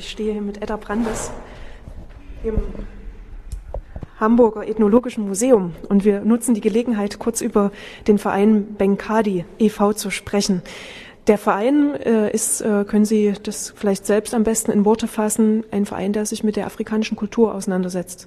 ich stehe hier mit Edda Brandes im Hamburger Ethnologischen Museum und wir nutzen die Gelegenheit, kurz über den Verein Benkadi e.V. zu sprechen. Der Verein äh, ist, äh, können Sie das vielleicht selbst am besten in Worte fassen, ein Verein, der sich mit der afrikanischen Kultur auseinandersetzt.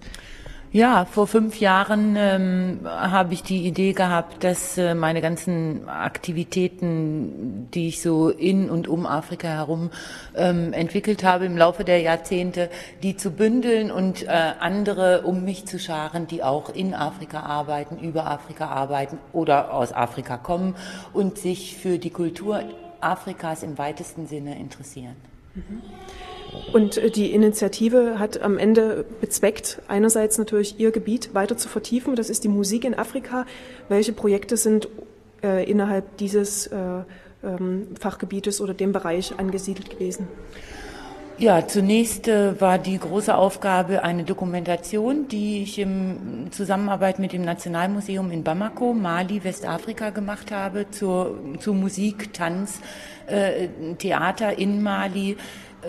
Ja, vor fünf Jahren ähm, habe ich die Idee gehabt, dass äh, meine ganzen Aktivitäten, die ich so in und um Afrika herum ähm, entwickelt habe im Laufe der Jahrzehnte, die zu bündeln und äh, andere um mich zu scharen, die auch in Afrika arbeiten, über Afrika arbeiten oder aus Afrika kommen und sich für die Kultur Afrikas im weitesten Sinne interessieren. Mhm. Und äh, die Initiative hat am Ende bezweckt, einerseits natürlich ihr Gebiet weiter zu vertiefen, das ist die Musik in Afrika. Welche Projekte sind äh, innerhalb dieses äh, ähm, Fachgebietes oder dem Bereich angesiedelt gewesen? Ja, zunächst äh, war die große Aufgabe eine Dokumentation, die ich in Zusammenarbeit mit dem Nationalmuseum in Bamako, Mali, Westafrika gemacht habe, zur, zu Musik, Tanz, äh, Theater in Mali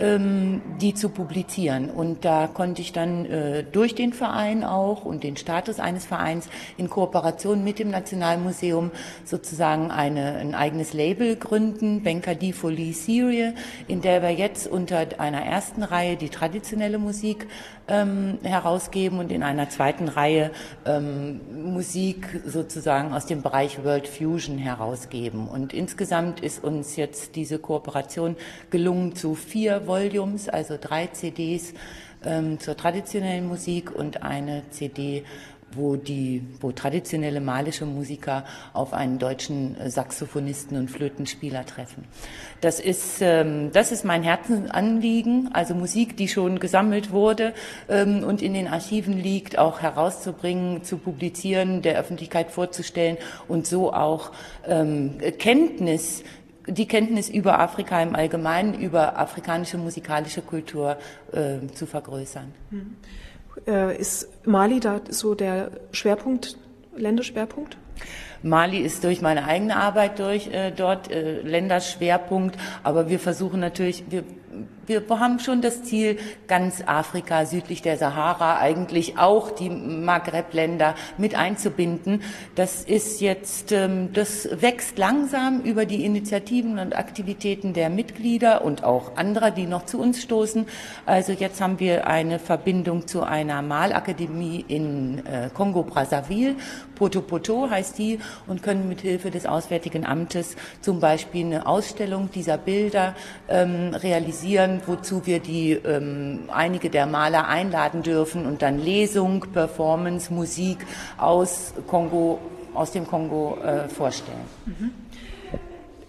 ähm, die zu publizieren. Und da konnte ich dann äh, durch den Verein auch und den Status eines Vereins in Kooperation mit dem Nationalmuseum sozusagen eine, ein eigenes Label gründen, Benkadi Folie Serie, in der wir jetzt unter einer ersten Reihe die traditionelle Musik ähm, herausgeben und in einer zweiten Reihe ähm, Musik sozusagen aus dem Bereich World Fusion herausgeben. Und insgesamt ist uns jetzt diese Kooperation gelungen zu vier Volumes, also drei CDs ähm, zur traditionellen Musik und eine CD wo die, wo traditionelle malische Musiker auf einen deutschen äh, Saxophonisten und Flötenspieler treffen. Das ist, ähm, das ist mein Herzensanliegen, also Musik, die schon gesammelt wurde ähm, und in den Archiven liegt, auch herauszubringen, zu publizieren, der Öffentlichkeit vorzustellen und so auch ähm, Kenntnis die Kenntnis über Afrika im Allgemeinen, über afrikanische musikalische Kultur äh, zu vergrößern. Mhm. Äh, ist Mali da so der Schwerpunkt, Länderschwerpunkt? Mali ist durch meine eigene Arbeit durch äh, dort äh, Länderschwerpunkt, aber wir versuchen natürlich, wir wir haben schon das Ziel, ganz Afrika südlich der Sahara, eigentlich auch die Maghreb-Länder mit einzubinden. Das ist jetzt, ähm, das wächst langsam über die Initiativen und Aktivitäten der Mitglieder und auch anderer, die noch zu uns stoßen. Also jetzt haben wir eine Verbindung zu einer Malakademie in äh, Kongo-Brazzaville. Poto Poto heißt die und können mit Hilfe des Auswärtigen Amtes zum Beispiel eine Ausstellung dieser Bilder ähm, realisieren wozu wir die ähm, einige der Maler einladen dürfen und dann Lesung, Performance, Musik aus Kongo, aus dem Kongo äh, vorstellen. Mhm.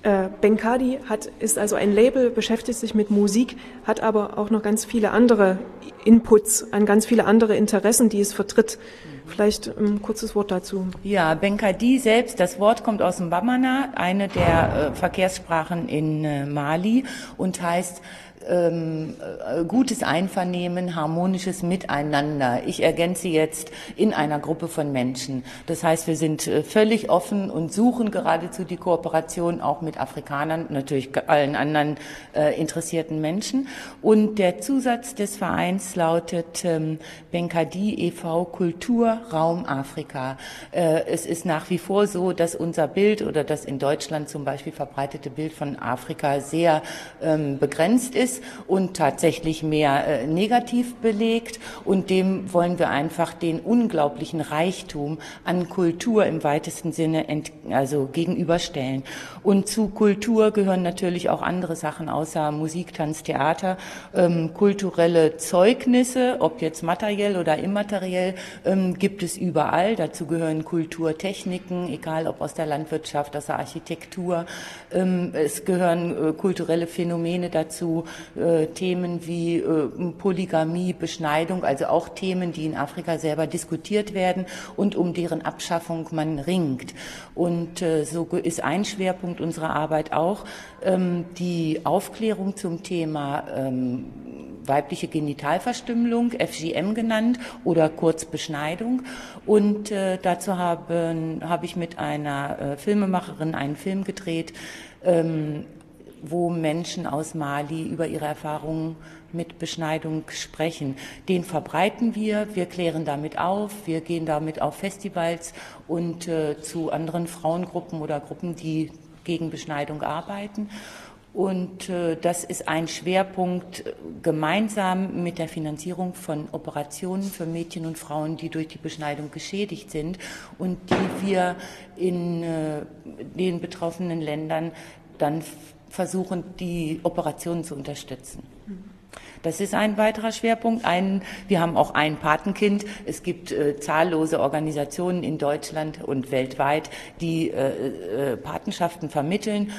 Äh, Benkadi hat, ist also ein Label, beschäftigt sich mit Musik, hat aber auch noch ganz viele andere Inputs, an ganz viele andere Interessen, die es vertritt. Vielleicht ein kurzes Wort dazu. Ja, Benkadi selbst, das Wort kommt aus dem Bamana, eine der äh, Verkehrssprachen in äh, Mali und heißt ähm, äh, gutes Einvernehmen, harmonisches Miteinander. Ich ergänze jetzt in einer Gruppe von Menschen. Das heißt, wir sind äh, völlig offen und suchen geradezu die Kooperation auch mit Afrikanern, natürlich allen anderen äh, interessierten Menschen. Und der Zusatz des Vereins lautet ähm, Benkadi e.V. Kultur Raum Afrika. Äh, es ist nach wie vor so, dass unser Bild oder das in Deutschland zum Beispiel verbreitete Bild von Afrika sehr ähm, begrenzt ist und tatsächlich mehr äh, negativ belegt. Und dem wollen wir einfach den unglaublichen Reichtum an Kultur im weitesten Sinne ent, also gegenüberstellen. Und zu Kultur gehören natürlich auch andere Sachen außer Musik, Tanz, Theater, ähm, kulturelle Zeugnisse, ob jetzt materiell oder immateriell, ähm, gibt es überall. Dazu gehören Kulturtechniken, egal ob aus der Landwirtschaft, aus der Architektur. Ähm, es gehören äh, kulturelle Phänomene dazu, äh, Themen wie äh, Polygamie, Beschneidung, also auch Themen, die in Afrika selber diskutiert werden und um deren Abschaffung man ringt. Und so ist ein Schwerpunkt unserer Arbeit auch ähm, die Aufklärung zum Thema ähm, weibliche Genitalverstümmelung, FGM genannt oder kurz Beschneidung. Und äh, dazu habe, habe ich mit einer äh, Filmemacherin einen Film gedreht, ähm, wo Menschen aus Mali über ihre Erfahrungen mit Beschneidung sprechen. Den verbreiten wir, wir klären damit auf, wir gehen damit auf Festivals und äh, zu anderen Frauengruppen oder Gruppen, die gegen Beschneidung arbeiten. Und äh, das ist ein Schwerpunkt äh, gemeinsam mit der Finanzierung von Operationen für Mädchen und Frauen, die durch die Beschneidung geschädigt sind und die wir in äh, den betroffenen Ländern dann versuchen, die Operationen zu unterstützen. Das ist ein weiterer Schwerpunkt. Ein, wir haben auch ein Patenkind. Es gibt äh, zahllose Organisationen in Deutschland und weltweit, die äh, äh, Patenschaften vermitteln.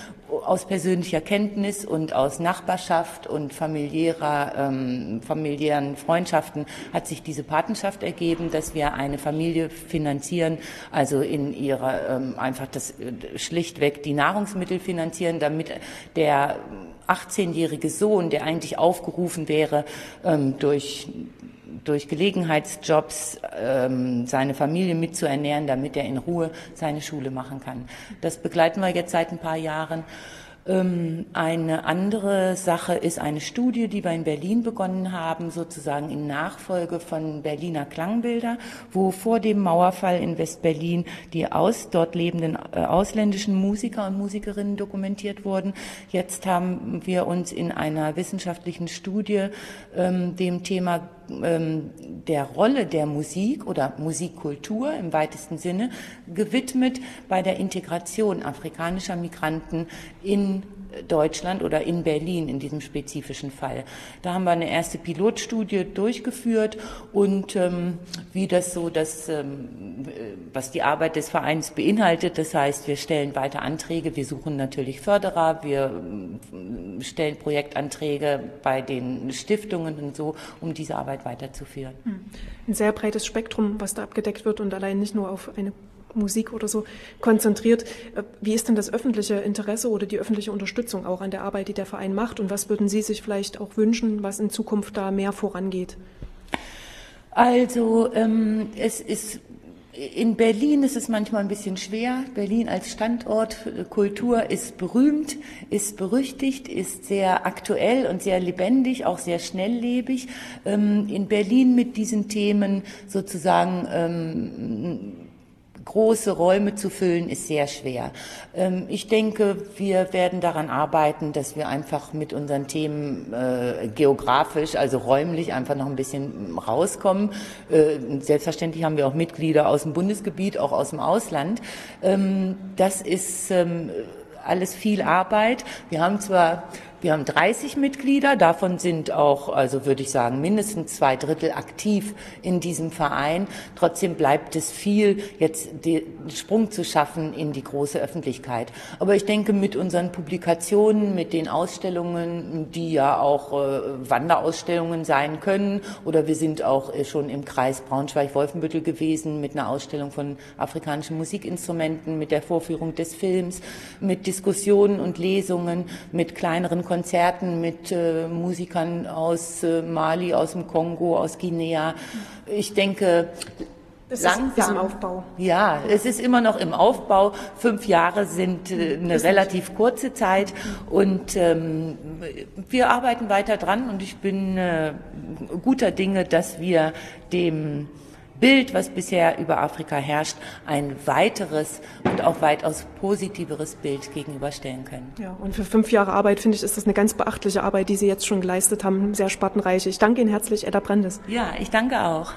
Aus persönlicher Kenntnis und aus Nachbarschaft und familiärer, ähm, familiären Freundschaften hat sich diese Patenschaft ergeben, dass wir eine Familie finanzieren, also in ihrer ähm, einfach das äh, schlichtweg die Nahrungsmittel finanzieren, damit der 18-jährige Sohn, der eigentlich aufgerufen wäre, ähm, durch durch Gelegenheitsjobs ähm, seine Familie mitzuernähren, damit er in Ruhe seine Schule machen kann. Das begleiten wir jetzt seit ein paar Jahren. Ähm, eine andere Sache ist eine Studie, die wir in Berlin begonnen haben, sozusagen in Nachfolge von Berliner Klangbilder, wo vor dem Mauerfall in Westberlin die aus, dort lebenden äh, ausländischen Musiker und Musikerinnen dokumentiert wurden. Jetzt haben wir uns in einer wissenschaftlichen Studie ähm, dem Thema ähm, der Rolle der Musik oder Musikkultur im weitesten Sinne gewidmet bei der Integration afrikanischer Migranten in Deutschland oder in Berlin in diesem spezifischen Fall. Da haben wir eine erste Pilotstudie durchgeführt und ähm, wie das so das, ähm, was die Arbeit des Vereins beinhaltet, das heißt, wir stellen weiter Anträge, wir suchen natürlich Förderer, wir ähm, stellen Projektanträge bei den Stiftungen und so, um diese Arbeit weiterzuführen. Hm. Ein sehr breites Spektrum, was da abgedeckt wird und allein nicht nur auf eine Musik oder so konzentriert. Äh, wie ist denn das öffentliche Interesse oder die öffentliche Unterstützung auch an der Arbeit, die der Verein macht? Und was würden Sie sich vielleicht auch wünschen, was in Zukunft da mehr vorangeht? Also ähm, es ist in Berlin ist es manchmal ein bisschen schwer. Berlin als Standort Kultur ist berühmt, ist berüchtigt, ist sehr aktuell und sehr lebendig, auch sehr schnelllebig. Ähm, in Berlin mit diesen Themen sozusagen ähm, große Räume zu füllen, ist sehr schwer. Ähm, ich denke, wir werden daran arbeiten, dass wir einfach mit unseren Themen äh, geografisch, also räumlich einfach noch ein bisschen rauskommen. Äh, selbstverständlich haben wir auch Mitglieder aus dem Bundesgebiet, auch aus dem Ausland. Ähm, das ist ähm, alles viel Arbeit. Wir haben zwar wir haben 30 Mitglieder, davon sind auch, also würde ich sagen, mindestens zwei Drittel aktiv in diesem Verein. Trotzdem bleibt es viel, jetzt den Sprung zu schaffen in die große Öffentlichkeit. Aber ich denke, mit unseren Publikationen, mit den Ausstellungen, die ja auch äh, Wanderausstellungen sein können, oder wir sind auch äh, schon im Kreis Braunschweig-Wolfenbüttel gewesen mit einer Ausstellung von afrikanischen Musikinstrumenten, mit der Vorführung des Films, mit Diskussionen und Lesungen, mit kleineren Konzerten mit äh, Musikern aus äh, Mali, aus dem Kongo, aus Guinea. Ich denke, es langsam. ist im Aufbau. Ja, es ist immer noch im Aufbau. Fünf Jahre sind äh, eine relativ kurze Zeit und ähm, wir arbeiten weiter dran und ich bin äh, guter Dinge, dass wir dem Bild, was bisher über Afrika herrscht, ein weiteres und auch weitaus positiveres Bild gegenüberstellen können. Ja, und für fünf Jahre Arbeit finde ich, ist das eine ganz beachtliche Arbeit, die Sie jetzt schon geleistet haben, sehr spartenreich. Ich danke Ihnen herzlich, Edda Brandes. Ja, ich danke auch.